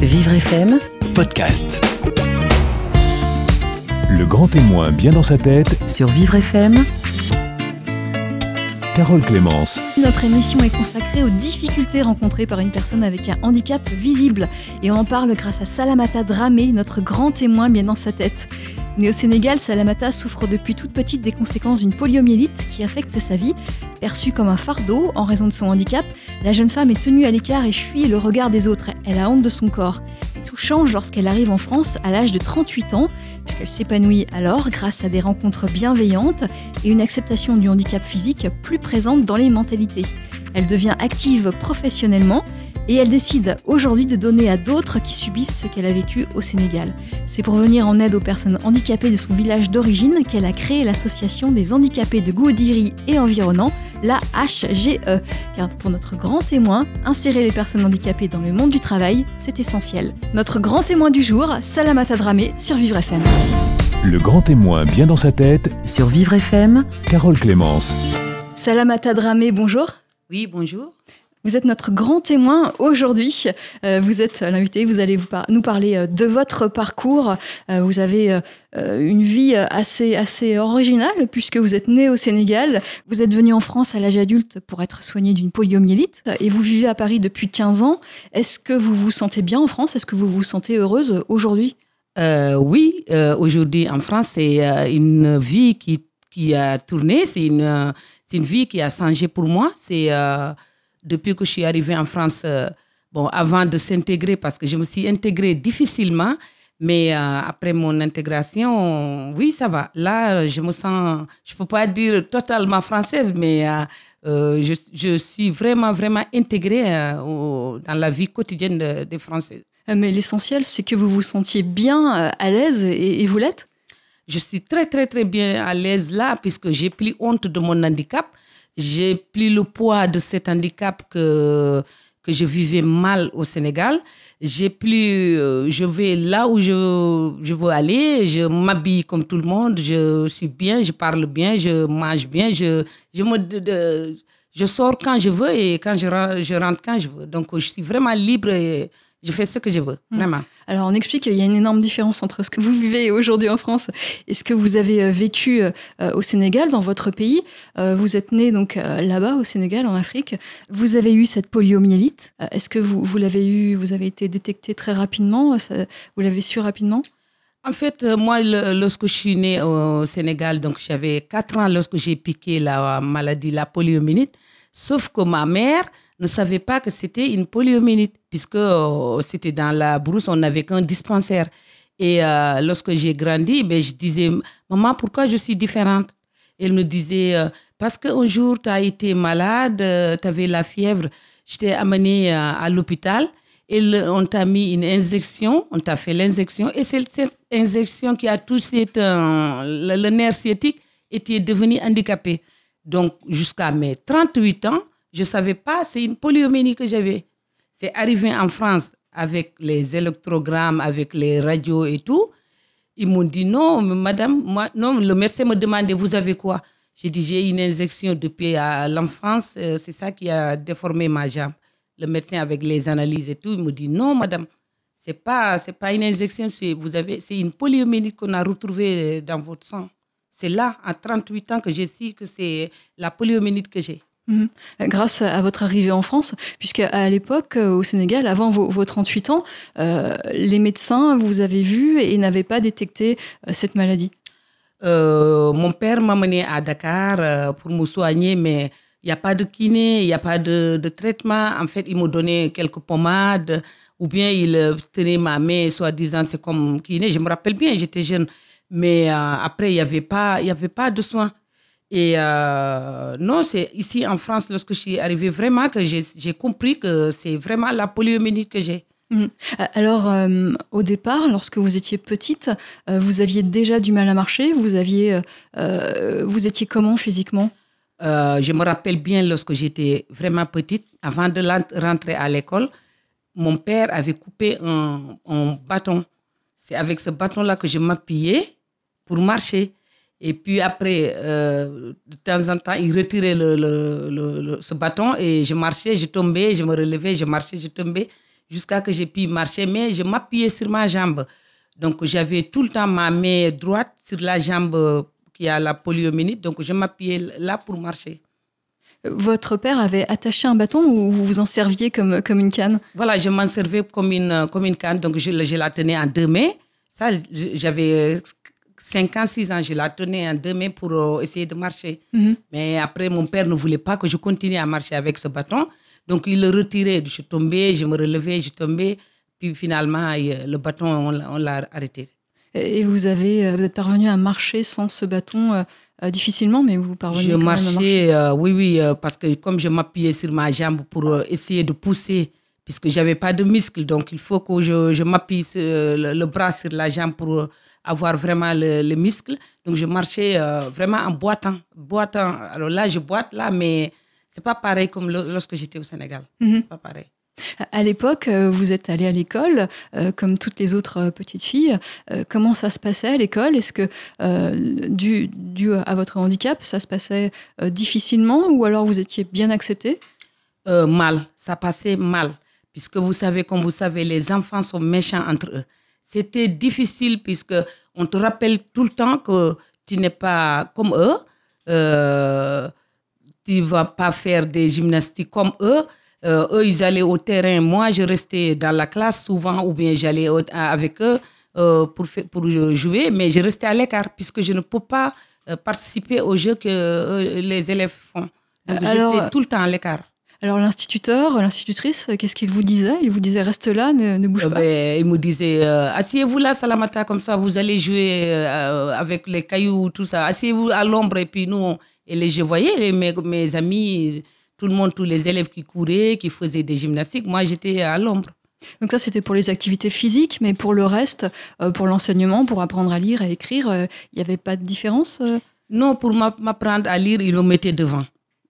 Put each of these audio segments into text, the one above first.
Vivre FM, podcast. Le grand témoin bien dans sa tête, sur Vivre FM, Carole Clémence. Notre émission est consacrée aux difficultés rencontrées par une personne avec un handicap visible. Et on en parle grâce à Salamata Dramé, notre grand témoin bien dans sa tête. Née au Sénégal, Salamata souffre depuis toute petite des conséquences d'une poliomyélite qui affecte sa vie. Perçue comme un fardeau en raison de son handicap, la jeune femme est tenue à l'écart et fuit le regard des autres. Elle a honte de son corps. Tout change lorsqu'elle arrive en France à l'âge de 38 ans, puisqu'elle s'épanouit alors grâce à des rencontres bienveillantes et une acceptation du handicap physique plus présente dans les mentalités. Elle devient active professionnellement et elle décide aujourd'hui de donner à d'autres qui subissent ce qu'elle a vécu au Sénégal. C'est pour venir en aide aux personnes handicapées de son village d'origine qu'elle a créé l'association des handicapés de Gouodiri et environnants, la HGE. Car pour notre grand témoin, insérer les personnes handicapées dans le monde du travail, c'est essentiel. Notre grand témoin du jour, Salamata Dramé sur Vivre FM. Le grand témoin bien dans sa tête, sur Vivre FM, Carole Clémence. Salamata Dramé, bonjour. Oui, bonjour. Vous êtes notre grand témoin aujourd'hui. Euh, vous êtes l'invité, vous allez nous parler euh, de votre parcours. Euh, vous avez une vie assez, assez originale puisque vous êtes né au Sénégal. Vous êtes venu en France à l'âge adulte pour être soigné d'une poliomyélite et vous vivez à Paris depuis 15 ans. Est-ce que vous vous sentez bien en France? Est-ce que vous vous sentez heureuse aujourd'hui? Oui, aujourd'hui en France, c'est une vie qui, qui a tourné, c'est une, une vie qui a changé pour moi. C'est depuis que je suis arrivée en France, euh, bon, avant de s'intégrer, parce que je me suis intégrée difficilement, mais euh, après mon intégration, oui, ça va. Là, euh, je me sens, je peux pas dire totalement française, mais euh, je, je suis vraiment, vraiment intégrée euh, au- dans la vie quotidienne de- des Français. Mais l'essentiel, c'est que vous vous sentiez bien à l'aise et, et vous l'êtes? Je suis très, très, très bien à l'aise là, puisque j'ai plus honte de mon handicap. J'ai plus le poids de cet handicap que, que je vivais mal au Sénégal. J'ai plus, euh, je vais là où je, je veux aller, je m'habille comme tout le monde, je suis bien, je parle bien, je mange bien, je, je, me, de- je sors quand je veux et quand je, je rentre quand je veux. Donc, je suis vraiment libre et je fais ce que je veux, vraiment. Alors on explique qu'il y a une énorme différence entre ce que vous vivez aujourd'hui en France et ce que vous avez euh, vécu euh, au Sénégal, dans votre pays. Euh, vous êtes né donc euh, là-bas au Sénégal, en Afrique. Vous avez eu cette poliomyélite. Euh, Est-ce que vous, vous l'avez eu, vous avez été détecté très rapidement ça- Vous l'avez su rapidement? En fait, euh, moi, le- lorsque je suis née au Sénégal, donc j'avais 4 ans lorsque j'ai piqué la maladie, la poliomyélite. Sauf que ma mère ne savait pas que c'était une poliomyélite, puisque euh, c'était dans la brousse, on n'avait qu'un dispensaire. Et euh, lorsque j'ai grandi, ben, je disais, maman, pourquoi je suis différente? Elle me disait, euh, parce qu'un jour, tu as été malade, tu avais la fièvre, je t'ai amenée à l'hôpital. Et on t'a mis une injection, on t'a fait l'injection, et c'est cette injection qui a touché le, le nerf sciatique et tu es devenu handicapé. Donc, jusqu'à mes 38 ans, je ne savais pas, c'est une poliomyélite que j'avais. C'est arrivé en France avec les électrogrammes, avec les radios et tout. Ils m'ont dit non, madame, moi, non, le médecin me demandait, vous avez quoi? J'ai dit, j'ai une injection depuis l'enfance, euh, c'est ça qui a déformé ma jambe. Le médecin avec les analyses et tout, il me dit, non, madame, c'est pas, pas une injection, c'est, une poliomyélite qu'on a retrouvée dans votre sang. C'est là, à 38 ans, que j'ai su que c'est la poliomyélite que j'ai. Mhm. Grâce à votre arrivée en France, puisque à l'époque, euh, au Sénégal, avant vos, vos 38 ans, euh, les médecins vous avaient vu et n'avaient pas détecté euh, cette maladie. Mon père m'a mené à Dakar pour me soigner, mais il n'y a pas de kiné, il n'y a pas de, traitement. En fait, il m'a donné quelques pommades, ou bien il euh, tenait ma main, soi-disant, c'est comme kiné. Je me rappelle bien, j'étais jeune. Mais après, il n'y avait, pas- y avait pas de soins. Et euh, non, c'est ici en France, lorsque je suis arrivée, vraiment que j'ai compris que c'est vraiment la poliomyélite que j'ai. Mhm. Alors, euh, au départ, lorsque vous étiez petite, euh, vous aviez déjà du mal à marcher? Vous aviez, euh, euh, vous étiez comment physiquement? Euh, je me rappelle bien lorsque j'étais vraiment petite, avant de rentrer à l'école, mon père avait coupé un, un bâton. C'est avec ce bâton-là que je m'appuyais pour marcher. Et puis après, euh, de temps en temps, il retirait le, le- le- le- ce bâton et je marchais, je tombais, je me relevais, je marchais, je tombais, jusqu'à que j'ai pu marcher, mais je m'appuyais sur ma jambe. Donc j'avais tout le temps ma main droite sur la jambe qui a la poliomyélite, donc je m'appuyais là pour marcher. Votre père avait attaché un bâton ou vous vous en serviez comme, comme une canne? Voilà, je m'en servais comme une, comme une canne, donc je, je la tenais en deux mains. Ça, j'avais 5 ans, 6 ans, je la tenais en deux mains pour euh, essayer de marcher. Mhm. Mais après, mon père ne voulait pas que je continue à marcher avec ce bâton. Donc, il le retirait. Je tombais, je me relevais, je tombais. Puis finalement, il- le bâton, on l'a- arrêté. Et vous, avez, euh, vous êtes parvenu à marcher sans ce bâton euh, euh, difficilement, mais vous parvenez Je quand même à marcher. marchais, euh, oui, oui, euh, parce que comme je m'appuyais sur ma jambe pour euh, essayer de pousser, puisque j'avais pas de muscles, donc il faut que je, je m'appuie euh, le, le bras sur la jambe pour euh, avoir vraiment le, le muscle. Donc je marchais euh, vraiment en boitant, boitant. Alors là, je boite là, mais c'est pas pareil comme le- lorsque j'étais au Sénégal. Mhm. Pas pareil. À l'époque, euh, vous êtes allée à l'école, euh, comme toutes les autres petites filles. Euh, comment ça se passait à l'école? Est-ce que, euh, dû, dû à votre handicap, ça se passait difficilement ou alors vous étiez bien acceptée mal, ça passait mal. Puisque vous savez, comme vous savez, les enfants sont méchants entre eux. C'était difficile puisque on te rappelle tout le temps que tu n'es pas comme eux. Euh, tu vas pas faire des gymnastiques comme eux. Euh, eux, ils allaient au terrain. Moi, je restais dans la classe souvent ou bien j'allais avec eux euh, pour, jouer, mais je restais à l'écart puisque je ne peux pas euh, participer aux jeux que les élèves font. Donc, Alors, j'étais tout le temps à l'écart. Alors l'instituteur, l'institutrice, qu'est-ce qu'il vous disait? Il vous disait reste là, ne, ne bouge Euh, pas. ben, il me disait, euh, asseyez-vous là, Salamata, comme ça, vous allez jouer euh, avec les cailloux, tout ça. Asseyez-vous à l'ombre. Et puis nous, on- et les, je voyais les, mes, mes amis, tout le monde, tous les élèves qui couraient, qui faisaient des gymnastiques. Moi, j'étais à l'ombre. Donc ça, c'était pour les activités physiques, mais pour le reste, pour l'enseignement, pour apprendre à lire, à écrire, il n'y avait pas de différence Non, pour m'a- m'apprendre à lire, il me mettait devant.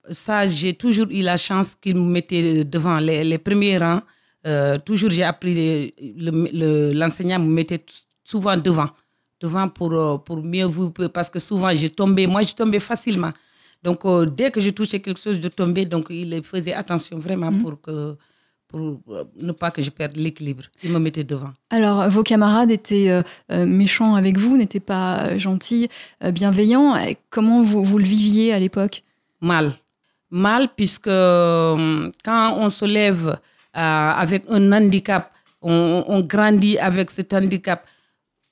Ça, j'ai toujours eu la chance qu'il me mettait devant les, les premiers rangs. Euh, toujours, j'ai appris, les- le- le- l'enseignant me mettait souvent devant. Devant pour, euh, pour mieux vous, parce que souvent, je tombais, moi, je tombais facilement. Donc, euh, dès que je touchais quelque chose, je tombais. Donc, il faisait attention vraiment pour, que, pour ne pas que je perde l'équilibre. Il me mettait devant. Alors, vos camarades étaient euh, méchants avec vous, n'étaient pas gentils, bienveillants. Comment vous, vous le viviez à l'époque? Mal. Mal puisque euh, quand on se lève euh, avec un handicap, on, grandit avec cet handicap,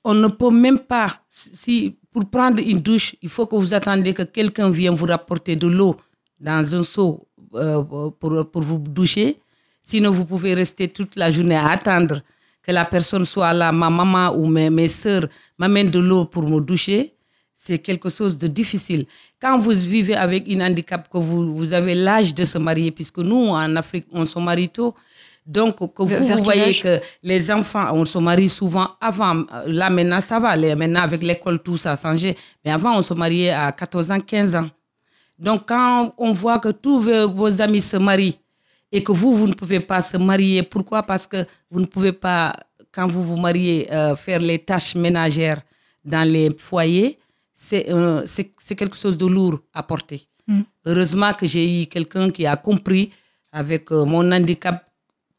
on ne peut même pas, si pour prendre une douche, il faut que vous attendez que quelqu'un vienne vous rapporter de l'eau dans un seau euh, pour, pour vous doucher. Sinon, vous pouvez rester toute la journée à attendre que la personne soit là, ma maman ou mes, mes soeurs m'amènent de l'eau pour me doucher. C'est quelque chose de difficile. Quand vous vivez avec un handicap, que vous, vous avez l'âge de se marier, puisque nous, en Afrique, on se marie tôt, donc que vous, voyez que les enfants, on se marie souvent avant. Là, maintenant, ça va. Maintenant, avec l'école, tout ça a changé. Mais avant, on se mariait à 14 ans, 15 ans. Donc, quand on voit que tous vos, vos amis se marient et que vous, vous ne pouvez pas se marier, pourquoi? Parce que vous ne pouvez pas, quand vous vous mariez, euh, faire les tâches ménagères dans les foyers. C'est euh, c'est- quelque chose de lourd à porter. Mm. Heureusement que j'ai eu quelqu'un qui a compris avec euh, mon handicap,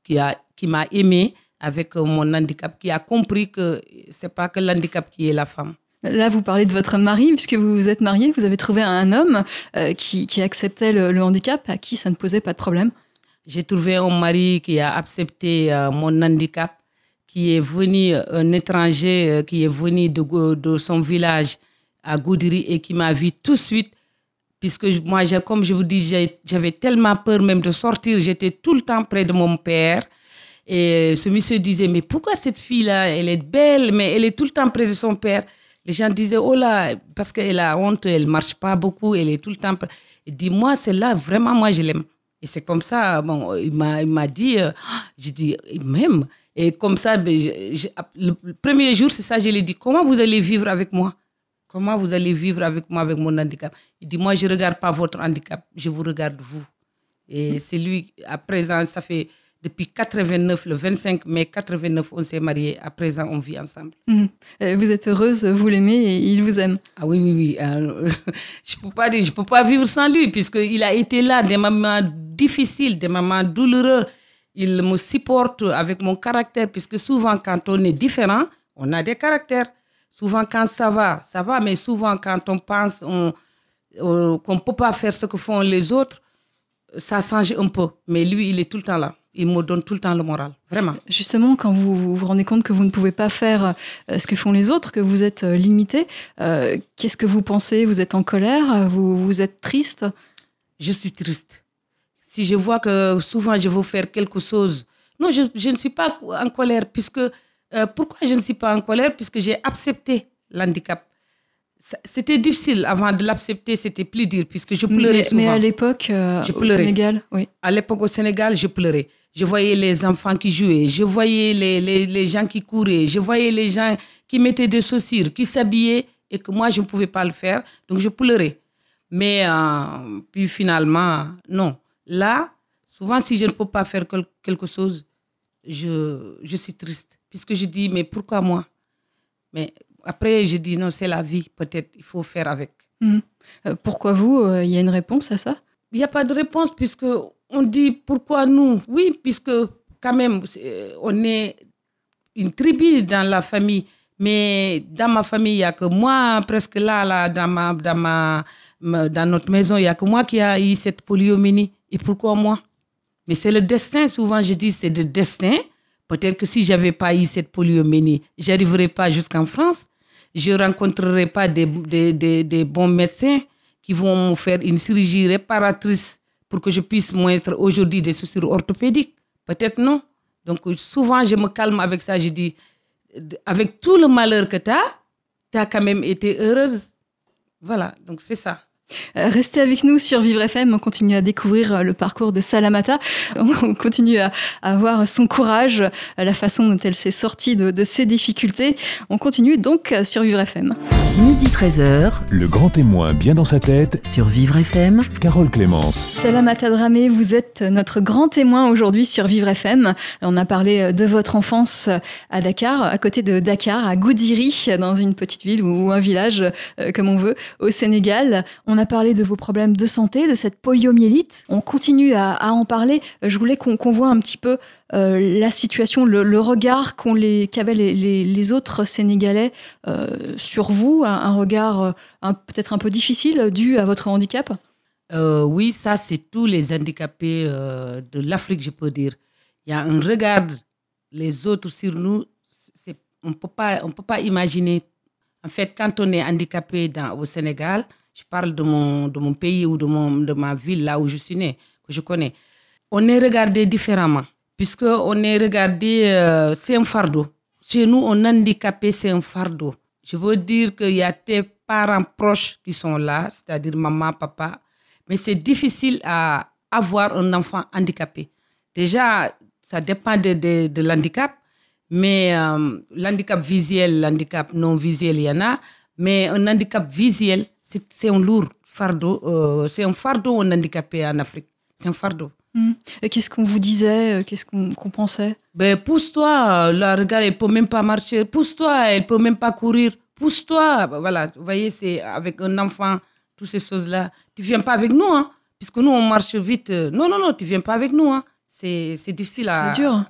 qui a qui m'a aimé avec euh, mon handicap, qui a compris que c'est pas que l'handicap qui est la femme. Là, vous parlez de votre mari, puisque vous vous êtes marié, vous avez trouvé un homme qui, qui acceptait le, le handicap, à qui ça ne posait pas de problème. J'ai trouvé un mari qui a accepté mon handicap, qui est venu, un étranger qui est venu de, de son village à Goudiri et qui m'a vu tout de suite. Puisque moi, comme je vous dis, j'avais tellement peur même de sortir. J'étais tout le temps près de mon père. Et ce monsieur disait, mais pourquoi cette fille-là, elle est belle, mais elle est tout le temps près de son père. Les gens disaient, oh là, parce qu'elle a honte, elle marche pas beaucoup, elle est tout le temps. près. Il dit, moi, celle-là, vraiment, moi, je l'aime. Et c'est comme ça, bon, il m'a dit, euh, j'ai dit, m'aime. Et comme ça, ben, le premier jour, c'est ça, je lui ai dit, comment vous allez vivre avec moi? Comment vous allez vivre avec moi, avec mon handicap? Il dit, moi, je ne regarde pas votre handicap, je vous regarde vous. Et c'est lui, à présent, ça fait depuis 89, le 25 mai 89, on s'est mariés. À présent, on vit ensemble. Mhm. Euh, Vous êtes heureuse, vous l'aimez et il vous aime. Ah oui, oui, oui. euh, je ne peux, pas dire- je peux pas vivre sans lui, puisqu'il a été là des moments difficiles, des moments douloureux. il me supporte avec mon caractère, puisque souvent quand on est différent, on a des caractères. Souvent quand ça va, ça va, mais souvent quand on pense on, euh, qu'on ne peut pas faire ce que font les autres, ça change un peu. Mais lui, il est tout le temps là. Il me donne tout le temps le moral, vraiment. Justement, quand vous vous vous rendez compte que vous ne pouvez pas faire euh, ce que font les autres, que vous êtes euh, limité, euh, qu'est-ce que vous pensez? Vous êtes en colère? Vous, vous êtes triste? Je suis triste. Si je vois que souvent je veux faire quelque chose, non, je, je ne suis pas en colère, puisque euh, pourquoi je ne suis pas en colère? Puisque j'ai accepté l'handicap. C'était difficile avant de l'accepter, c'était plus dur, puisque je pleurais mais, souvent. mais à l'époque, euh, au. Sénégal, oui. À l'époque au Sénégal, je pleurais. Je voyais les enfants qui jouaient, je voyais les, les, les gens qui couraient, je voyais les gens qui mettaient des chaussures, qui s'habillaient et que moi, je ne pouvais pas le faire. Donc, je pleurais. Mais euh, puis finalement, non. Là, souvent, si je ne peux pas faire quel- quelque chose, je, je suis triste. Puisque je dis, mais pourquoi moi? Mais après, je dis, non, c'est la vie, peut-être, il faut faire avec. Euh, pourquoi vous Euh, Il y a une réponse à ça? Il n'y a pas de réponse puisque on dit pourquoi nous? Oui, puisque quand même, c'est- on est une tribu dans la famille. Mais dans ma famille, il n'y a que moi, presque là, là dans, ma, dans, ma, dans notre maison, il n'y a que moi qui a eu cette poliomyélie. Et pourquoi moi? Mais c'est le destin, souvent je dis c'est le destin. Peut-être que si j'avais pas eu cette poliomyélie, j'arriverais pas jusqu'en France. Je rencontrerais pas des, des, des, bons médecins qui vont me faire une chirurgie réparatrice pour que je puisse mettre aujourd'hui des chaussures orthopédiques. Peut-être non. Donc souvent je me calme avec ça. Je dis, avec tout le malheur que tu as, tu as quand même été heureuse. Voilà, donc c'est ça. Euh, Restez avec nous sur Vivre FM, on continue à découvrir euh, le parcours de Salamata, on continue à, à voir son courage, euh, la façon dont elle s'est sortie de, de ses difficultés. On continue donc sur Vivre FM. Midi 13h Le grand témoin bien dans sa tête, sur Vivre FM. Carole Clémence. Salamata Dramé, vous êtes notre grand témoin aujourd'hui sur Vivre FM. On a parlé de votre enfance à Dakar, à côté de Dakar, à Goudiri, dans une petite ville ou un village, comme on veut, au Sénégal. On a parlé de vos problèmes de santé, de cette poliomyélite. On continue à, en parler. Je voulais qu'on qu'on voit un petit peu euh, la situation, le, regard qu'ont les- qu'avaient les, les- autres Sénégalais euh, sur vous, un, regard euh, peut-être un peu difficile dû à votre handicap. Oui, ça, c'est tous les handicapés de l'Afrique, je peux dire. Il y a un regard, les autres sur nous, on ne peut pas imaginer. En fait, quand on est handicapé dans, au Sénégal, je parle de mon, de mon pays ou de, mon, de ma ville, là où je suis né, que je connais, on est regardé différemment. Puisqu'on est regardé, euh, c'est un fardeau. Chez nous, un handicapé, c'est un fardeau. Je veux dire qu'il y a tes parents proches qui sont là, c'est-à-dire maman, papa, mais c'est difficile à avoir un enfant handicapé. Déjà, ça dépend de, de, de l'handicap, mais euh, l'handicap visuel, l'handicap non visuel, il y en a, mais un handicap visuel, c'est un lourd fardeau, euh, c'est un fardeau un handicapé en Afrique, c'est un fardeau. Et Qu'est-ce qu'on vous disait euh, Qu'est-ce qu'on pensait? Ben, pousse-toi, là, regarde, elle peut même pas marcher. Pousse-toi, elle peut même pas courir. Pousse-toi. Ben, Voilà, vous voyez, c'est avec un enfant, toutes ces choses-là. Tu viens pas avec nous, hein, puisque nous, on marche vite. Non, non, non, tu viens pas avec nous, hein. C'est c'est difficile à... C'est dur.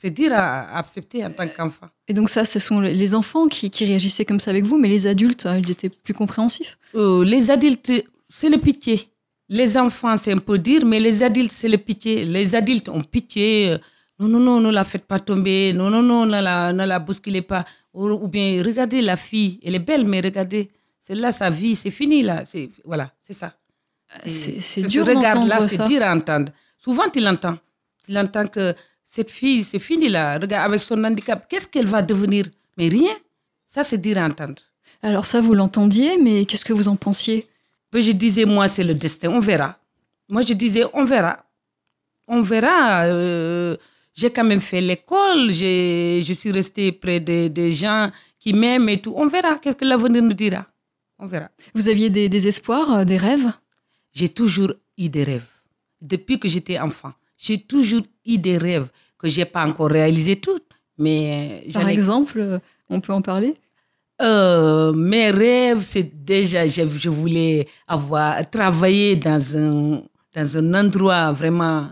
C'est dur à à accepter en tant qu'enfant. Et donc ça, ce sont les enfants qui, qui réagissaient comme ça avec vous, mais les adultes, euh, ils étaient plus compréhensifs. Euh, les adultes, c'est le pitié. Les enfants, c'est un peu dire, mais les adultes, c'est le pitié. Les adultes ont pitié. euh, Non, non, non, ne la faites pas tomber. Non, non, non, ne la, ne la bousculez pas. Ou, ou bien, regardez la fille. Elle est belle, mais regardez, c'est là sa vie, c'est fini là. C'est Voilà, c'est ça. C'est c'est ce dur d'entendre c'est ça. dur à entendre. Souvent, tu l'entends. Tu l'entends que cette fille, c'est fini là. Regarde, avec son handicap, qu'est-ce qu'elle va devenir? Mais rien. Ça, c'est dur à entendre. Alors ça, vous l'entendiez, mais qu'est-ce que vous en pensiez? Je disais, moi, c'est le destin, on verra. Moi, je disais, on verra. On verra. euh, j'ai quand même fait l'école, je suis restée près des des gens qui m'aiment et tout. On verra, qu'est-ce que l'avenir nous dira. On verra. Vous aviez des, des espoirs, euh, des rêves? J'ai toujours eu des rêves. Depuis que j'étais enfant, j'ai toujours eu des rêves que je n'ai pas encore réalisés toutes. Mais Par j'en ai- exemple, euh, on peut en parler? Euh, mes rêves, c'est déjà, je, je voulais avoir travaillé dans un, dans un endroit vraiment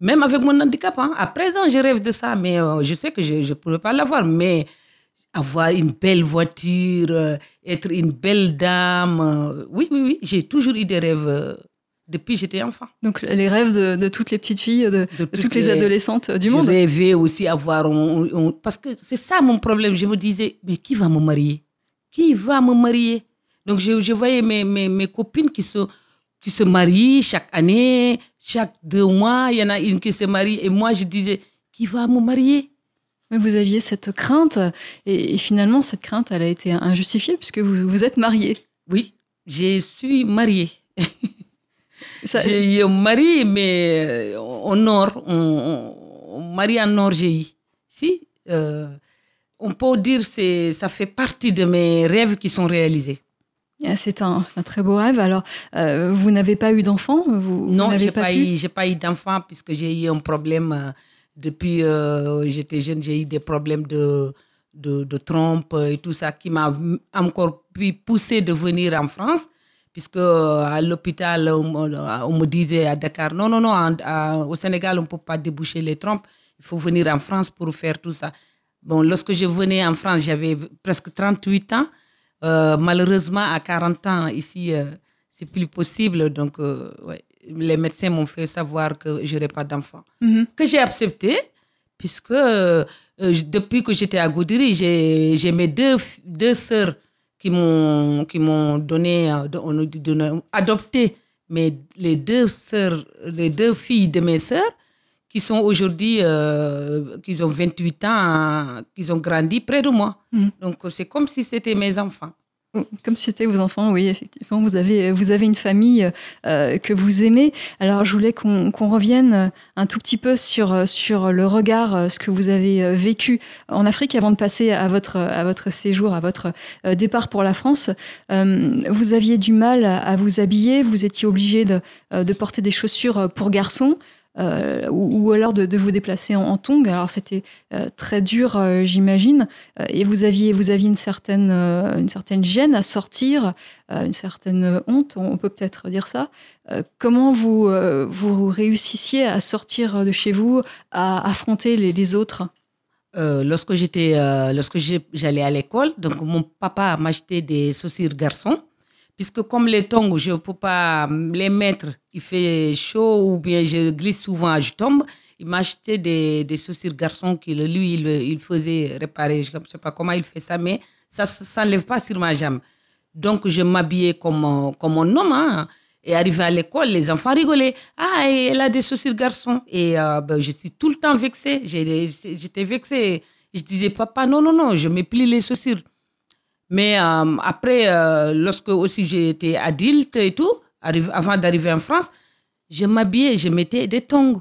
Même avec mon handicap, hein. à présent, je rêve de ça, mais euh, je sais que je ne pourrais pas l'avoir. Mais avoir une belle voiture, euh, être une belle dame, euh, oui, oui, oui, j'ai toujours eu des rêves euh, depuis que j'étais enfant. Donc les rêves de, de toutes les petites filles, de, de toutes, les, adolescentes du monde. Je rêvais aussi avoir... parce que c'est ça mon problème. Je me disais, mais qui va me marier? Qui va me marier? Donc je, je voyais mes, mes, mes copines qui se, qui se marient chaque année, chaque deux mois, il y en a une qui se marie. Et moi, je disais, qui va me marier? Mais vous aviez cette crainte, et, et finalement, cette crainte, elle a été injustifiée puisque vous vous êtes mariée. Oui, je suis mariée. Ça- J'ai eu un mari, mais euh, au nord, on, on, on mari en nord, j'ai eu. Si, euh, on peut dire que ça fait partie de mes rêves qui sont réalisés. Ah, C'est un, très beau rêve. Alors, euh, vous n'avez pas eu d'enfant? Vous, non, n'avez j'ai pas, j'ai pas eu d'enfant puisque j'ai eu un problème euh, depuis euh, j'étais jeune, j'ai eu des problèmes de, de, de trompe et tout ça qui m'a encore pu pousser de venir en France. Puisque euh, à l'hôpital, on, me- on me disait à Dakar, non, non, non, en- à- au Sénégal, on ne peut pas déboucher les trompes. Il faut venir en France pour faire tout ça. Bon, lorsque je venais en France, j'avais presque 38 ans. Euh, malheureusement, à 40 ans, ici, euh, c'est plus possible. Donc, euh, ouais, les médecins m'ont fait savoir que je n'aurais pas d'enfant. Mhm. Que j'ai accepté, puisque euh, euh, depuis que j'étais à Goudiri, j'ai mes deux, deux sœurs qui m'ont qui m'ont donné, euh, donné- adopté mes, les deux sœurs, les deux filles de mes sœurs, qui sont aujourd'hui, euh, qui ont 28 ans, qui ont grandi près de moi. Mhm. Donc, c'est comme si c'était mes enfants. Comme si c'était vos enfants, oui, effectivement, vous avez, vous avez une famille euh, que vous aimez. Alors, je voulais qu'on qu'on revienne un tout petit peu sur, sur le regard, euh, ce que vous avez euh, vécu en Afrique avant de passer à votre, à votre séjour, à votre euh, départ pour la France. Vous aviez du mal à, vous habiller, vous étiez obligé de, de porter des chaussures pour garçons. Euh, ou, alors de, vous déplacer en, en tongs. Alors c'était euh, très dur, euh, j'imagine. Et vous aviez, vous aviez une certaine, une certaine gêne à sortir, une certaine honte, on peut peut-être dire ça. Comment vous, vous réussissiez à sortir de chez vous, à affronter les, autres? Lorsque j'étais, lorsque j'allais à l'école, donc mon papa m'achetait des chaussures garçons, puisque comme les tongs, je ne peux pas les mettre, il fait chaud ou bien je glisse souvent, je tombe. Il m'achetait des, des chaussures garçons qu'il lui il, il faisait réparer. Je ne sais pas comment il fait ça, mais ça ne s'enlève pas sur ma jambe. Donc je m'habillais comme, comme un homme. hein. Et arrivé à l'école, les enfants rigolaient. Ah, elle a des chaussures garçons. Et euh, ben, je suis tout le temps vexée. J'étais vexée. Je disais, papa, non, non, non, je me plie les chaussures. Mais euh, après, euh, lorsque aussi j'étais adulte et tout, avant d'arriver en France, je m'habillais, je mettais des tongs.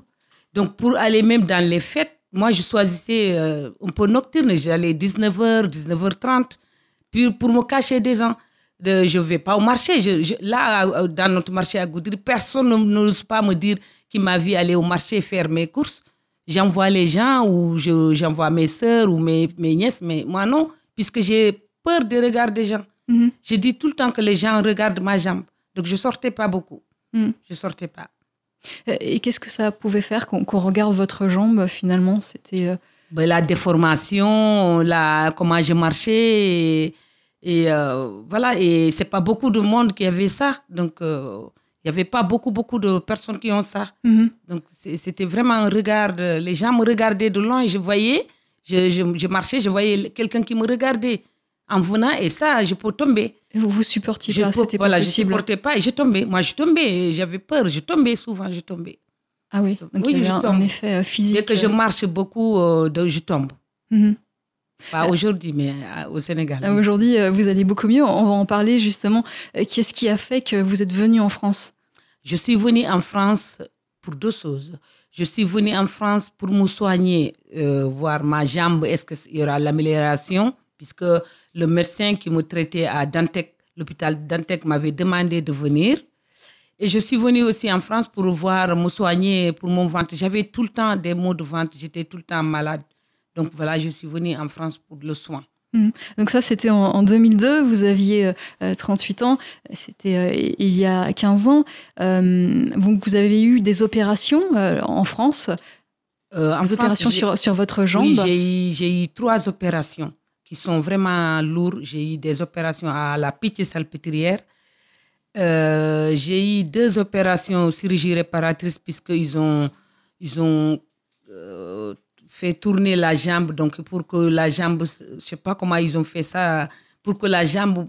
Donc pour aller même dans les fêtes, moi je choisissais euh, un peu nocturne, j'allais 19h, 19h30, puis pour me cacher des gens. De, je ne vais pas au marché. Je- je- là, euh, dans notre marché à Goudiri, personne ne- n'ose pas me dire qu'il m'a vu aller au marché faire mes courses. J'envoie les gens ou je- j'envoie mes soeurs ou mes, mes nièces, mais moi non, puisque j'ai peur des regards des gens. Mhm. Je dis tout le temps que les gens regardent ma jambe. Donc je sortais pas beaucoup. Mhm. Je sortais pas. Euh, Et qu'est-ce que ça pouvait faire qu'on qu'on regarde votre jambe finalement? C'était euh, Ben, la déformation, la, comment je marchais. Et, et, euh, voilà, et c'est pas beaucoup de monde qui avait ça. Donc, euh, il y avait pas beaucoup, beaucoup de personnes qui ont ça. mhm. Donc, c'était vraiment un regard. Les gens me regardaient de loin et je voyais, je, je, je marchais, je voyais quelqu'un qui me regardait en venant et ça, je peux tomber. vous vous supportiez Je pas, c'était voilà, pas je possible. supportais pas et je tombais. Moi, je tombais, j'avais peur, je tombais souvent, je tombais. Ah oui, donc Oui, il y avait je un, effet euh, physique. Dès que je euh, marche beaucoup, euh, je tombe. mhm. Pas aujourd'hui, mais au Sénégal. Ah, Aujourd'hui, vous allez beaucoup mieux. On va en parler justement. Qu'est-ce qui a fait que vous êtes venu en France? Je suis venue en France pour deux choses. Je suis venue en France pour me soigner, euh, voir ma jambe, est-ce qu'il y aura l'amélioration, puisque le médecin qui me traitait à Dantec, l'hôpital Dantec, m'avait demandé de venir. Et je suis venue aussi en France pour voir, me soigner pour mon ventre. J'avais tout le temps des maux de ventre, j'étais tout le temps malade. Donc voilà, je suis venue en France pour le soin. Mmh. Donc ça, c'était en, 2002, vous aviez 38 ans, c'était il y a 15 ans. vous avez eu des opérations en France, des opérations sur, sur, votre jambe? Oui, j'ai eu, trois opérations qui sont vraiment lourdes. J'ai eu des opérations à la pitié salpêtrière. j'ai eu deux opérations chirurgie réparatrice puisqu'ils ont, ils ont fait tourner la jambe, donc pour que la jambe, je sais pas comment ils ont fait ça, pour que la jambe,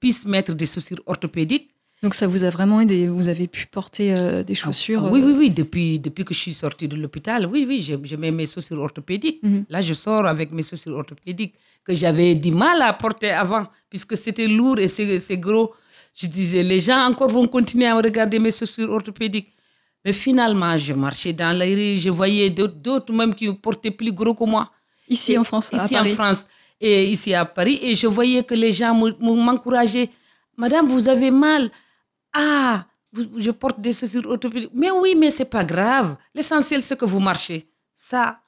puisse mettre des chaussures orthopédiques. Donc ça vous a vraiment aidé Vous avez pu porter euh, des ah, chaussures Oui, oui, oui. Depuis, depuis que je suis sortie de l'hôpital, oui, oui, je, mets mes chaussures orthopédiques. Mhm. Là, je sors avec mes chaussures orthopédiques que j'avais du mal à porter avant, puisque c'était lourd et c'est gros. Je disais, les gens encore vont continuer à regarder mes chaussures orthopédiques. Mais finalement, je marchais dans la rue, je voyais d'autres même qui portaient plus gros que moi. Ici en France, Ici en France et ici à Paris. Et je voyais que les gens m'encourageaient. Madame, vous avez mal. Ah, je porte des chaussures orthopédiques. Mais oui, mais c'est pas grave. L'essentiel, c'est que vous marchez. Ça,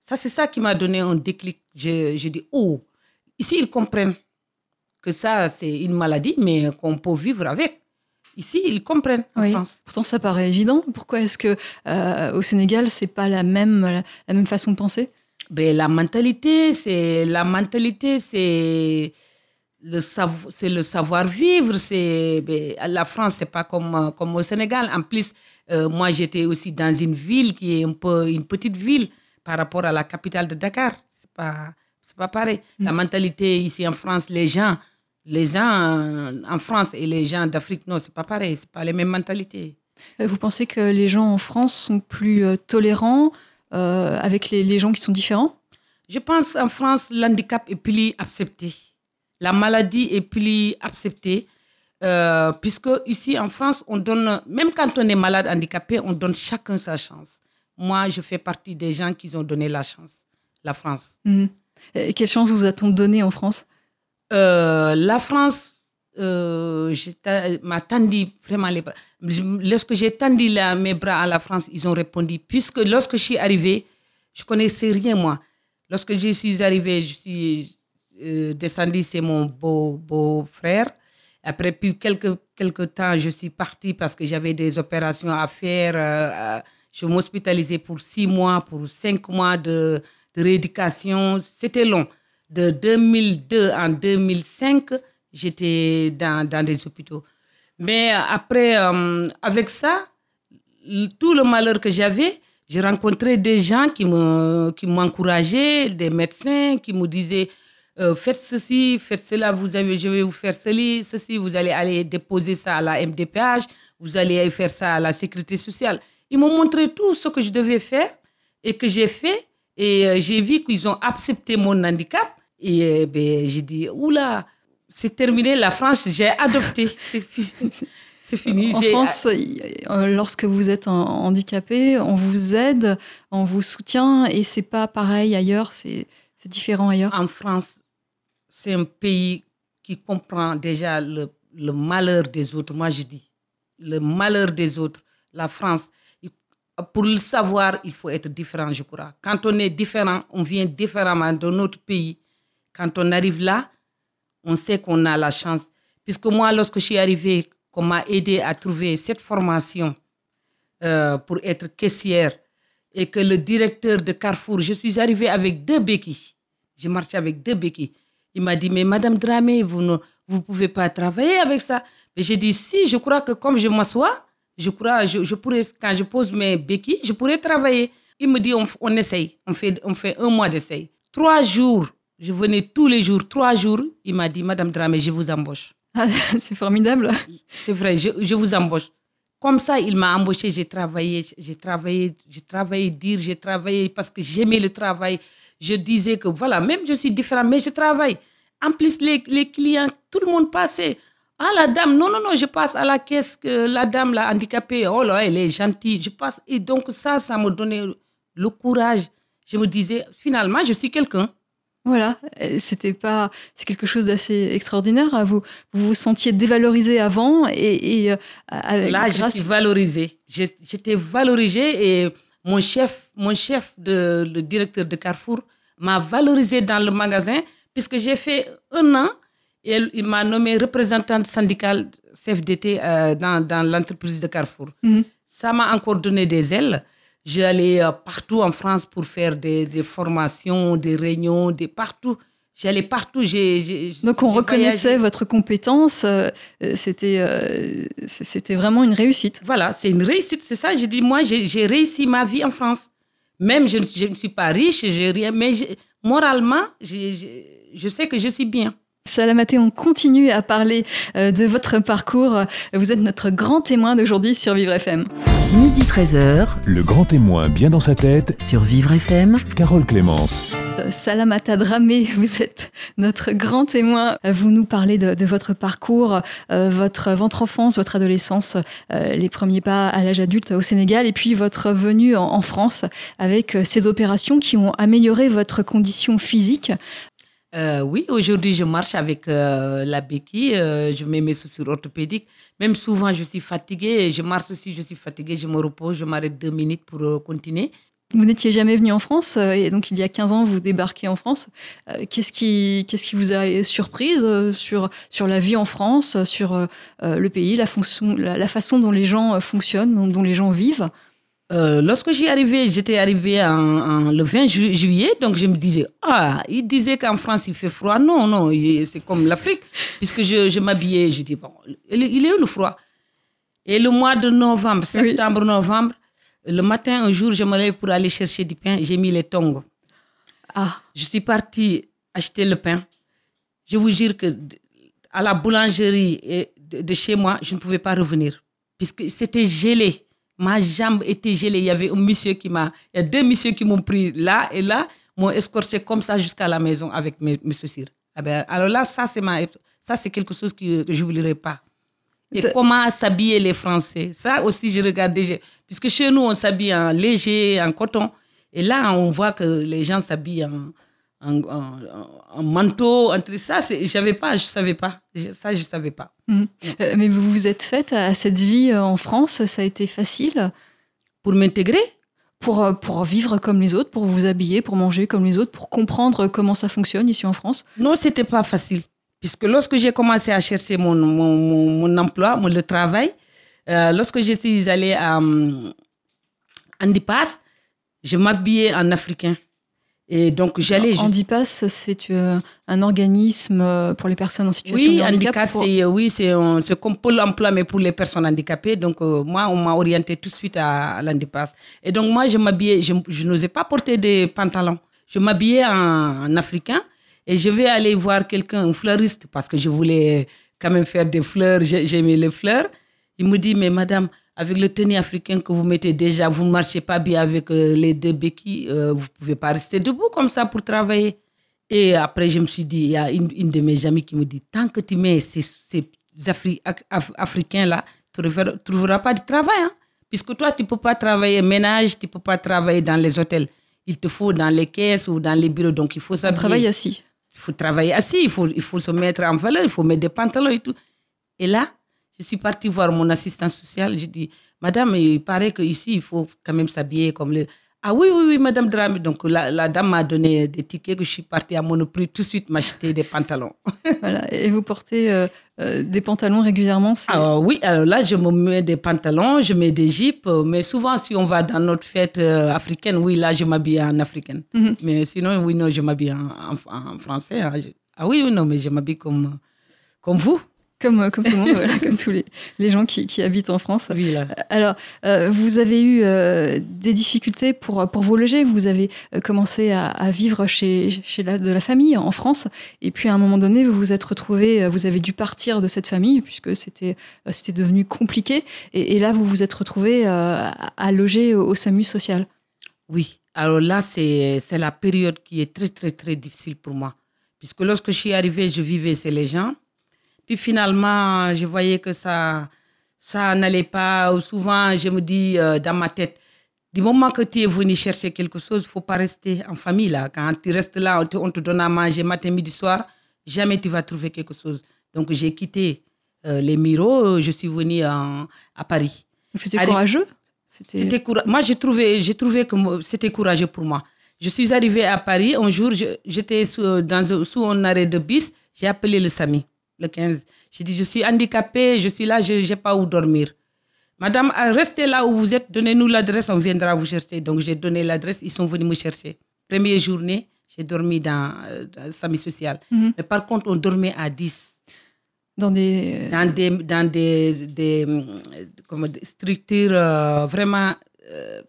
ça c'est ça qui m'a donné un déclic. Je, je dis, oh, ici, ils comprennent que ça, c'est une maladie, mais qu'on peut vivre avec. Ici, ils comprennent en France. Pourtant, ça paraît évident. Pourquoi est-ce que euh, au Sénégal, c'est pas la même la, même façon de penser? Ben, la mentalité, c'est la mentalité, c'est le c'est le savoir vivre. C'est ben, la France, c'est pas comme comme au Sénégal. En plus, euh, moi, j'étais aussi dans une ville qui est un peu une petite ville par rapport à la capitale de Dakar. C'est pas c'est pas pareil. La mm. mentalité ici en France, les gens les gens en France et les gens d'Afrique, non, c'est pas pareil, c'est pas les mêmes mentalités. Euh, vous pensez que les gens en France sont plus euh, tolérants euh, avec les, gens qui sont différents? Je pense qu'en France, l'handicap est plus accepté. La maladie est plus acceptée. puisque ici en France, on donne, même quand on est malade, handicapé, on donne chacun sa chance. Moi, je fais partie des gens qui ont donné la chance, la France. Mmh. quelle chance vous a-t-on donné en France? Euh, la France euh, m'a tendu vraiment les bras. Lorsque j'ai tendu mes bras à la France, ils ont répondu. Puisque lorsque je suis arrivée, je connaissais rien moi. Lorsque je suis arrivée, je suis euh, descendue, c'est mon beau, beau frère. Après puis quelques, quelques temps, je suis partie parce que j'avais des opérations à faire. Euh, je m'hospitalisais pour six mois, pour cinq mois de, de rééducation. C'était long de 2002 en 2005, j'étais dans, dans, des hôpitaux. Mais après, euh, avec ça, tout le malheur que j'avais, j'ai rencontré des gens qui me qui m'encourageaient, des médecins qui me disaient euh, faites ceci, faites cela, vous avez, je vais vous faire ceci, ceci, vous allez aller déposer ça à la MDPH, vous allez faire ça à la sécurité sociale. Ils m'ont montré tout ce que je devais faire et que j'ai fait. Et euh, j'ai vu qu'ils ont accepté mon handicap. Et ben, j'ai dit, oula, c'est terminé, la France, j'ai adopté. C'est fini. En France, euh, lorsque vous êtes handicapé, on vous aide, on vous soutient et c'est pas pareil ailleurs, c'est différent ailleurs. En France, c'est un pays qui comprend déjà le, malheur des autres. Moi, je dis, le malheur des autres. La France, pour le savoir, il faut être différent, je crois. Quand on est différent, on vient différemment de notre pays quand on arrive là, on sait qu'on a la chance. Puisque moi, lorsque je suis arrivée, qu'on m'a aidé à trouver cette formation euh, pour être caissière et que le directeur de Carrefour, je suis arrivée avec deux béquilles. J'ai marché avec deux béquilles. Il m'a dit, mais Madame Dramé, vous ne vous pouvez pas travailler avec ça. Mais j'ai dit, si, je crois que comme je m'assois, je crois, je, je, pourrais, quand je pose mes béquilles, je pourrais travailler. Il me dit, on, on essaye, on fait, on fait un mois d'essai. Trois jours je venais tous les jours, trois jours. Il m'a dit, Madame Dramé, je vous embauche. Ah, c'est formidable. C'est vrai, je, vous embauche. Comme ça, il m'a embauché, j'ai travaillé, j'ai travaillé, j'ai travaillé, dire, j'ai travaillé parce que j'aimais le travail. Je disais que voilà, même je suis différente, mais je travaille. En plus, les, les clients, tout le monde passait. Ah, la dame, non, non, non, je passe à la caisse, que la dame, la handicapée, oh là, elle est gentille. Je passe. Et donc, ça, ça me donnait le courage. Je me disais, finalement, je suis quelqu'un. Voilà, c'était pas, c'est quelque chose d'assez extraordinaire. Vous, vous vous sentiez dévalorisé avant et, euh, là, je suis valorisé. J'étais valorisé et mon chef, mon chef de, le directeur de Carrefour m'a valorisé dans le magasin puisque j'ai fait un an et il m'a nommé représentante syndicale CFDT euh, dans, dans l'entreprise de Carrefour. Mhm. Ça m'a encore donné des ailes. J'allais euh, partout en France pour faire des, des formations, des réunions, des partout. J'allais partout. Donc on reconnaissait voyagé. votre compétence, euh, euh, c'était euh, vraiment une réussite. Voilà, c'est une réussite, c'est ça. J'ai dit, moi, j'ai réussi ma vie en France. Même je ne, je ne suis pas riche, j'ai rien, mais moralement, je sais que je suis bien. Salamaté, on continue à parler euh, de votre parcours. Vous êtes notre grand témoin d'aujourd'hui sur Vivre FM. Midi 13h Le grand témoin bien dans sa tête, sur Vivre FM. Carole Clémence. Euh, Salamata Dramé, vous êtes notre grand témoin. Vous nous parlez de, de votre parcours, euh, votre, votre enfance, votre adolescence, euh, les premiers pas à l'âge adulte au Sénégal, et puis votre venue en, en France avec ces opérations qui ont amélioré votre condition physique. Euh, oui, aujourd'hui, je marche avec euh, la béquille, euh, je mets mes chaussures orthopédiques. Même souvent, je suis fatiguée, je marche aussi, je suis fatiguée, je me repose, je m'arrête deux minutes pour continuer. Vous n'étiez jamais venu en France, et donc il y a 15 ans, vous débarquez en France. Qu'est-ce qui, qu'est-ce qui vous a surprise sur, sur la vie en France, sur le pays, la, façon dont les gens fonctionnent, dont les gens vivent? Euh, lorsque j'y arrivais, j'étais arrivée en, en- le 20 ju- juillet, donc je me disais, ah, il disait qu'en France il fait froid. Non, non, c'est comme l'Afrique, puisque je, je m'habillais, je dis, bon, il, il est où le froid? Et le mois de novembre, Oui. septembre, novembre, le matin, un jour, je me lève pour aller chercher du pain, j'ai mis les tongs. Ah, Je suis partie acheter le pain. Je vous jure que à la boulangerie de chez moi, je ne pouvais pas revenir. Puisque c'était gelé. Ma jambe était gelée. Il y avait un monsieur qui m'a. Il y a deux messieurs qui m'ont pris là et là, m'ont escorté comme ça jusqu'à la maison avec mes, mes chaussures. Ah ben, alors là, ça, c'est ma, ça, c'est quelque chose que, je n'oublierai pas. Et C'est- comment s'habiller les Français? Ça aussi, je regardais. Puisque chez nous, on s'habille en léger, en coton. Et là, on voit que les gens s'habillent en, en- en manteau, entre ça. c'est- Je savais pas, je savais pas. Je- Ça, je savais pas. Euh, mais vous vous êtes faite à cette vie euh, en France, ça a été facile? Pour m'intégrer, pour, euh, pour vivre comme les autres, pour vous habiller, pour manger comme les autres, pour comprendre comment ça fonctionne ici en France? Non, c'était pas facile. Puisque lorsque j'ai commencé à chercher mon, mon, mon, mon emploi, mon, le travail, euh, lorsque je suis allée à um, Andipas, je m'habillais en africain. Et donc, j'allais Handipass, c'est euh, un organisme euh, pour les personnes en situation Oui, de handicap. handicap, pour- c'est oui, c'est c'est comme Pôle emploi, mais pour les personnes handicapées. Donc, euh, moi, on m'a orienté tout de suite à, à l'handipass. Et donc, moi, je m'habillais, je, je n'osais pas porter des pantalons. Je m'habillais en, en africain et je vais aller voir quelqu'un, un fleuriste, parce que je voulais quand même faire des fleurs, j'ai- j'aimais les fleurs. Il me dit, mais madame, avec le tenue africain que vous mettez déjà, vous ne marchez pas bien avec euh, les deux béquilles, euh, vous ne pouvez pas rester debout comme ça pour travailler. Et après, je me suis dit, il y a une, une de mes amies qui me dit, tant que tu mets ces, ces Afri- Af- Af- Africains-là, tu ne trouveras pas de travail. hein. Puisque toi, tu ne peux pas travailler ménage, tu ne peux pas travailler dans les hôtels. Il te faut dans les caisses ou dans les bureaux. Donc, il faut un s'habiller. travail assis. Il faut travailler assis, il faut, il faut se mettre en valeur, il faut mettre des pantalons et tout. Et là, je suis partie voir mon assistante sociale. Je dis, Madame, il paraît qu'ici, il faut quand même s'habiller comme le. Ah oui, oui, oui, Madame Drame. Donc la, la dame m'a donné des tickets que je suis partie à Monoprix tout de suite m'acheter des pantalons. Voilà. Et vous portez euh, euh, des pantalons régulièrement c'est- Ah oui, alors là, je me mets des pantalons, je mets des jupes. euh, Mais souvent, si on va dans notre fête euh, africaine, oui, là, je m'habille en africaine. Mhm. Mais sinon, oui, non, je m'habille en, en- en français. hein. Ah oui, oui, non, mais je m'habille comme, comme vous. Comme, euh, comme tout le monde, voilà, comme tous les, les gens qui, qui habitent en France. Oui, là. Alors, euh, vous avez eu euh, des difficultés pour, pour vous loger. Vous avez euh, commencé à, à vivre chez, chez la, de la famille en France. Et puis, à un moment donné, vous vous êtes retrouvé, euh, vous avez dû partir de cette famille puisque c'était euh, c'était devenu compliqué. Et, et là, vous vous êtes retrouvé euh, à, à loger au, au SAMU social. Oui, alors là, c'est la période qui est très, très, très difficile pour moi. Puisque lorsque je suis arrivée, je vivais chez les gens. Puis finalement, je voyais que ça, ça n'allait pas. Ou Souvent, je me dis euh, dans ma tête, du moment que tu es venu chercher quelque chose, il ne faut pas rester en famille. Là. Quand tu restes là, on te, on te donne à manger matin, midi, soir, jamais tu vas trouver quelque chose. Donc j'ai quitté euh, les Miro, je suis venue en- à Paris. C'était courageux? C'était coura- Moi, j'ai trouvé, j'ai trouvé que c'était courageux pour moi. Je suis arrivée à Paris. Un jour, j'étais sous, sous un arrêt de bus. J'ai appelé le SAMI, le 15. J'ai dit, je suis handicapée, je suis là, je n'ai pas où dormir. Madame, euh, restez là où vous êtes, donnez-nous l'adresse, on viendra vous chercher. Donc j'ai donné l'adresse, ils sont venus me chercher. Première journée, j'ai dormi dans, euh, dans le SAMI social. Mhm. Mais par contre, on dormait à 10 Dans des. dans des, dans des, des, hum, comment dire, structures euh, vraiment euh,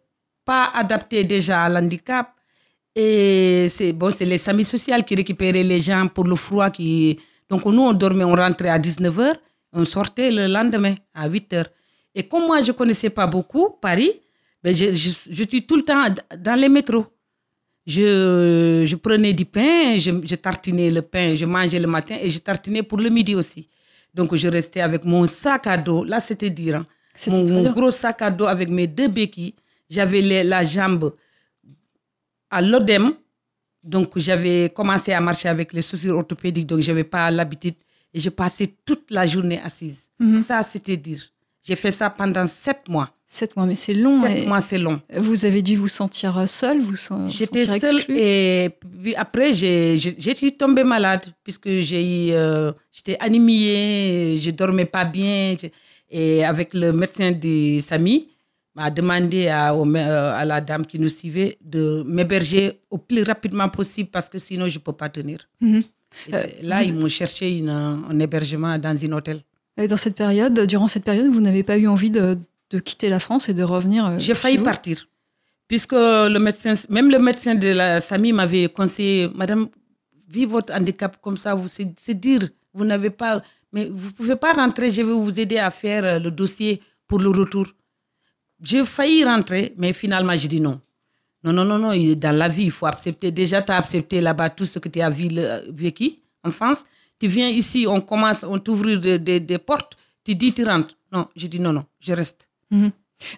pas adaptées déjà à l'handicap. Et c'est bon, c'est les SAMI sociales qui récupéraient les gens pour le froid. Qui... Donc nous, on dormait, on rentrait à 19h, on sortait le lendemain à 8h. Et comme moi, je ne connaissais pas beaucoup Paris, ben je, je, je suis tout le temps dans les métros. Je, je prenais du pain, je, je tartinais le pain, je mangeais le matin et je tartinais pour le midi aussi. Donc je restais avec mon sac à dos. Là, c'était dur. hein. Mon, mon gros sac à dos avec mes deux béquilles. J'avais la jambe à l'ODEM. Donc j'avais commencé à marcher avec les chaussures orthopédiques. Donc je n'avais pas l'habitude. Et je passais toute la journée assise. Mhm. Ça, c'était dur. J'ai fait ça pendant sept mois. Sept mois, mais c'est long. Sept et mois, c'est long. Vous avez dû vous sentir seul, vous J'étais seule et puis après, j'ai j'ai- j'ai suis tombée malade puisque j'ai eu, euh, j'étais anémiée, je dormais pas bien. Et avec le médecin de Samy, m'a demandé à, euh, à la dame qui nous suivait de m'héberger au plus rapidement possible parce que sinon je ne peux pas tenir. Mhm. Euh, là, vous- ils m'ont cherché une- un hébergement dans un hôtel. Et dans cette période, durant cette période, vous n'avez pas eu envie de, de quitter la France et de revenir euh, J'ai failli vous partir. Puisque le médecin, même le médecin de la SAMI m'avait conseillé, Madame, vivez votre handicap comme ça, c'est dur. Vous n'avez pas. Mais vous ne pouvez pas rentrer, je vais vous aider à faire euh, le dossier pour le retour. J'ai failli rentrer, mais finalement, j'ai dit non. Non, non, non, non, dans la vie, il faut accepter. Déjà, tu as accepté là-bas tout ce que tu as vécu en France. Tu viens ici, on commence, on t'ouvre des, des- portes, tu dis, tu rentres. Non, j'ai dit non, non, je reste.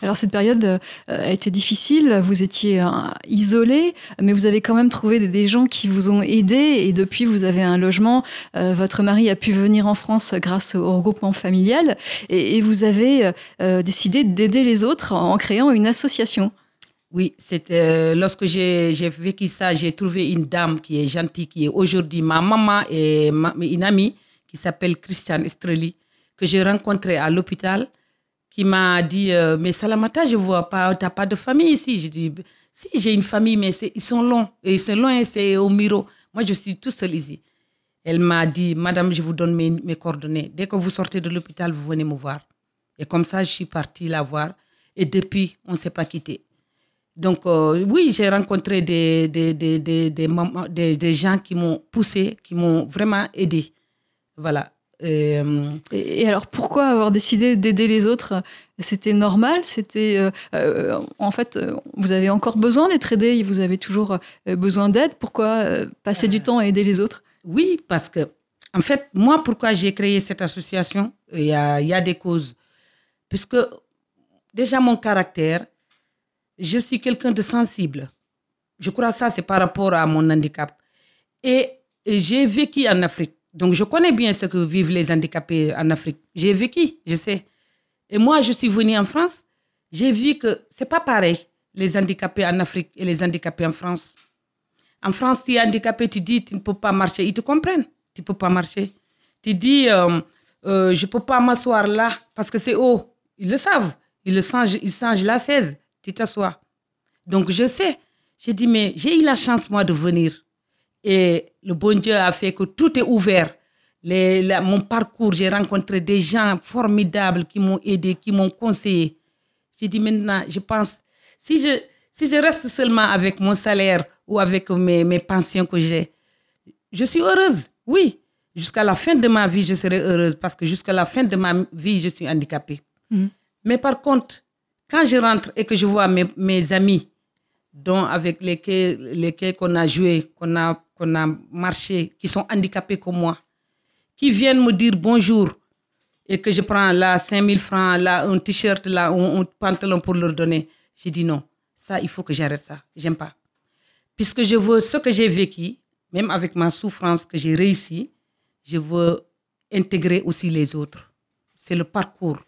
Alors cette période euh, a été difficile, vous étiez euh, isolé, mais vous avez quand même trouvé des, gens qui vous ont aidé et depuis vous avez un logement. Euh, votre mari a pu venir en France grâce au regroupement familial et, vous avez décidé d'aider les autres en créant une association. Oui, c'était lorsque j'ai vécu ça, j'ai trouvé une dame qui est gentille, qui est aujourd'hui ma maman et une amie qui s'appelle Christiane Estreli, que j'ai rencontrée à l'hôpital, qui m'a dit euh, Mais Salamata, je vois pas, tu n'as pas de famille ici. Je dis Si, j'ai une famille, mais c'est- ils sont longs. Et ils sont loin, c'est au Miro. Moi, je suis tout seul ici. Elle m'a dit Madame, je vous donne mes, coordonnées. Dès que vous sortez de l'hôpital, vous venez me voir. Et comme ça, je suis partie la voir. Et depuis, on ne s'est pas quitté. Donc, euh, oui, j'ai rencontré des, des, des, des, des, mamans- des gens qui m'ont poussé, qui m'ont vraiment aidé. Voilà. Et, euh, Et, et alors pourquoi avoir décidé d'aider les autres? C'était normal? C'était euh, euh, en fait vous avez encore besoin d'être aidé Vous avez toujours besoin d'aide Pourquoi euh, passer du temps à aider les autres? oui, parce que, en fait, moi, pourquoi j'ai créé cette association, il y a, il y a des causes. Puisque, déjà, mon caractère, je suis quelqu'un de sensible. Je crois que ça, c'est par rapport à mon handicap. Et, et j'ai vécu en Afrique. Donc, je connais bien ce que vivent les handicapés en Afrique. J'ai vécu, je sais. Et moi, je suis venue en France. J'ai vu que c'est pas pareil, les handicapés en Afrique et les handicapés en France. En France, tu es handicapé, tu dis tu ne peux pas marcher, ils te comprennent. Tu ne peux pas marcher. Tu dis euh, euh, je ne peux pas m'asseoir là parce que c'est haut. Ils le savent. Ils le changent, ils changent la 16. Tu t'assois. Donc je sais. J'ai dit mais j'ai eu la chance moi de venir. Et le bon Dieu a fait que tout est ouvert. Les- la- mon parcours, j'ai rencontré des gens formidables qui m'ont aidé, qui m'ont conseillé. J'ai dit maintenant, je pense, si je, si je reste seulement avec mon salaire ou avec mes, mes pensions que j'ai, je suis heureuse, oui. Jusqu'à la fin de ma vie, je serai heureuse parce que jusqu'à la fin de ma vie, je suis handicapée. Mhm. Mais par contre, quand je rentre et que je vois mes, mes amis dont avec lesquels, lesquels qu'on a joué, qu'on a, qu'on a marché, qui sont handicapés comme moi, qui viennent me dire bonjour et que je prends là 5000 francs, là un t-shirt, là un, pantalon pour leur donner, je dis non, ça, il faut que j'arrête ça. J'aime pas. Puisque je veux ce que j'ai vécu, même avec ma souffrance que j'ai réussi, je veux intégrer aussi les autres. C'est le parcours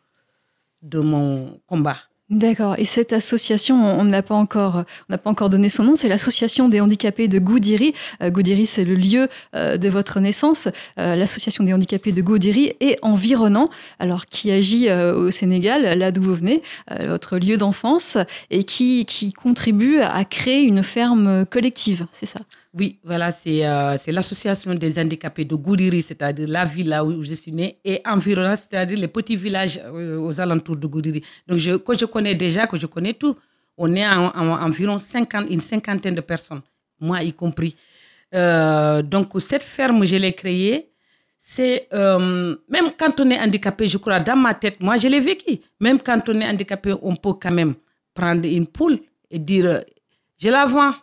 de mon combat. D'accord. Et cette association, on ne l'a pas encore, on n'a pas encore donné son nom. C'est l'association des handicapés de Goudiri. Euh, Goudiri, c'est le lieu euh, de votre naissance. Euh, l'association des handicapés de Goudiri est environnant. Alors, qui agit au Sénégal, là d'où vous venez, votre lieu d'enfance, et qui qui contribue à créer une ferme collective. C'est ça? Oui, voilà, euh, c'est l'association des handicapés de Goudiri, c'est-à-dire la ville là où je suis née, et environ, c'est-à-dire les petits villages euh, aux alentours de Goudiri. Donc, je, que je connais déjà, que je connais tout, on est en, environ 50, une cinquantaine de personnes, moi y compris. Euh, donc, cette ferme, je l'ai créée. C'est même quand on est handicapé, je crois, dans ma tête, moi je l'ai vécu. Même quand on est handicapé, on peut quand même prendre une poule et dire je la vends.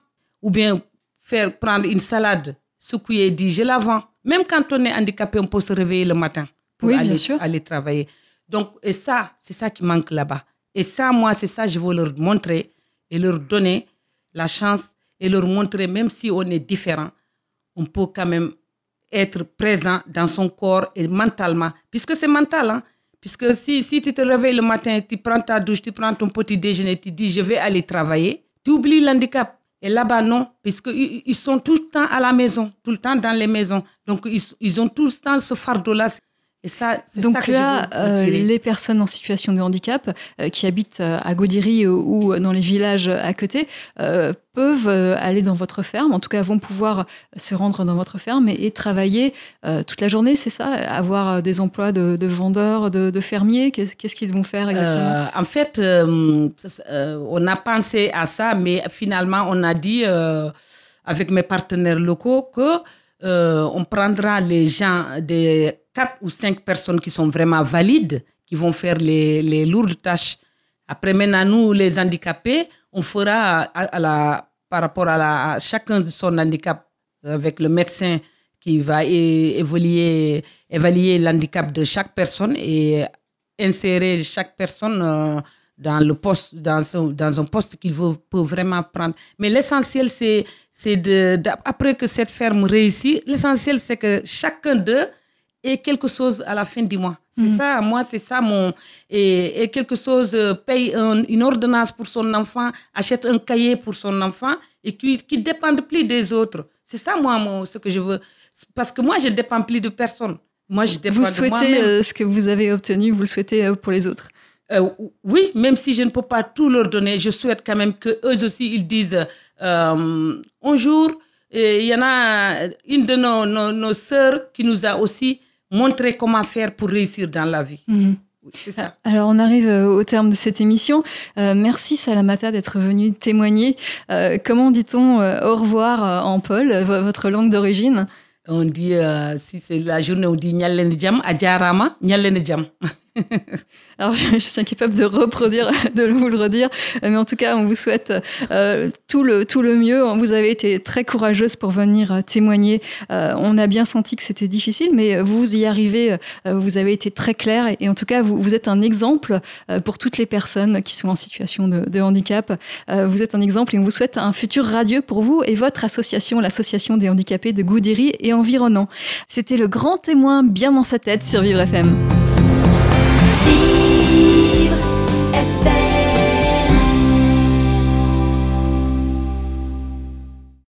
Ou bien faire prendre une salade, secouer et dire je la vends. Même quand on est handicapé, on peut se réveiller le matin pour aller, aller, travailler. Donc, et ça, c'est ça qui manque là-bas. Et ça, moi, c'est ça, je veux leur montrer et leur donner la chance et leur montrer, même si on est différent, on peut quand même être présent dans son corps et mentalement, puisque c'est mental. Hein? Puisque si, si tu te réveilles le matin, tu prends ta douche, tu prends ton petit déjeuner, tu dis je vais aller travailler, tu oublies l'handicap. Et là-bas, non, puisqu'ils ils sont tout le temps à la maison, tout le temps dans les maisons. Donc, ils, ils ont tout le temps ce fardeau-là. Et ça, Donc ça là, euh, les personnes en situation de handicap euh, qui habitent euh, à Gaudiri ou, dans les villages à côté peuvent aller dans votre ferme, en tout cas vont pouvoir se rendre dans votre ferme et, travailler toute la journée, c'est ça? Avoir des emplois de, vendeurs, de, fermiers? Qu'est-ce qu'ils vont faire exactement? En fait, on a pensé à ça, mais finalement, on a dit avec mes partenaires locaux que on prendra les gens des quatre ou cinq personnes qui sont vraiment valides, qui vont faire les, les lourdes tâches. Après, maintenant, nous, les handicapés, on fera à, la, par rapport à, la, chacun de son handicap avec le médecin qui va évaluer l'handicap de chaque personne et insérer chaque personne euh, dans le poste, dans, dans un poste qu'il peut vraiment prendre. Mais l'essentiel, c'est, c'est de, après que cette ferme réussit, l'essentiel, c'est que chacun d'eux et quelque chose à la fin du mois. C'est mhm. ça, moi, c'est ça mon. Et, quelque chose, euh, paye une ordonnance pour son enfant, achète un cahier pour son enfant et qui ne dépend plus des autres. C'est ça, moi, mon, ce que je veux. Parce que moi, je ne dépends plus de personne. Moi, je dépends vous souhaitez euh, ce que vous avez obtenu, vous le souhaitez euh, pour les autres? Oui, même si je ne peux pas tout leur donner, je souhaite quand même qu'eux aussi, ils disent un jour, il y en a une de nos, nos, nos sœurs qui nous a aussi montrer comment faire pour réussir dans la vie. Mhm. ça. Alors, on arrive euh, au terme de cette émission. Euh, merci Salamata d'être venu témoigner. Euh, comment dit-on au revoir en Paul, votre langue d'origine? On dit, si c'est la journée, on dit Nyalene Djam, Adjarama, Nyalene Djam. Alors, je, suis incapable de reproduire, de vous le redire, mais en tout cas, on vous souhaite euh, tout, le, tout le mieux. Vous avez été très courageuse pour venir euh, témoigner. Euh, on a bien senti que c'était difficile, mais vous y arrivez. vous avez été très claire et, en tout cas, vous, êtes un exemple pour toutes les personnes qui sont en situation de, de handicap. vous êtes un exemple et on vous souhaite un futur radieux pour vous et votre association, l'association des handicapés de Goudiri et environnant. C'était le grand témoin bien dans sa tête sur Vivre FM. I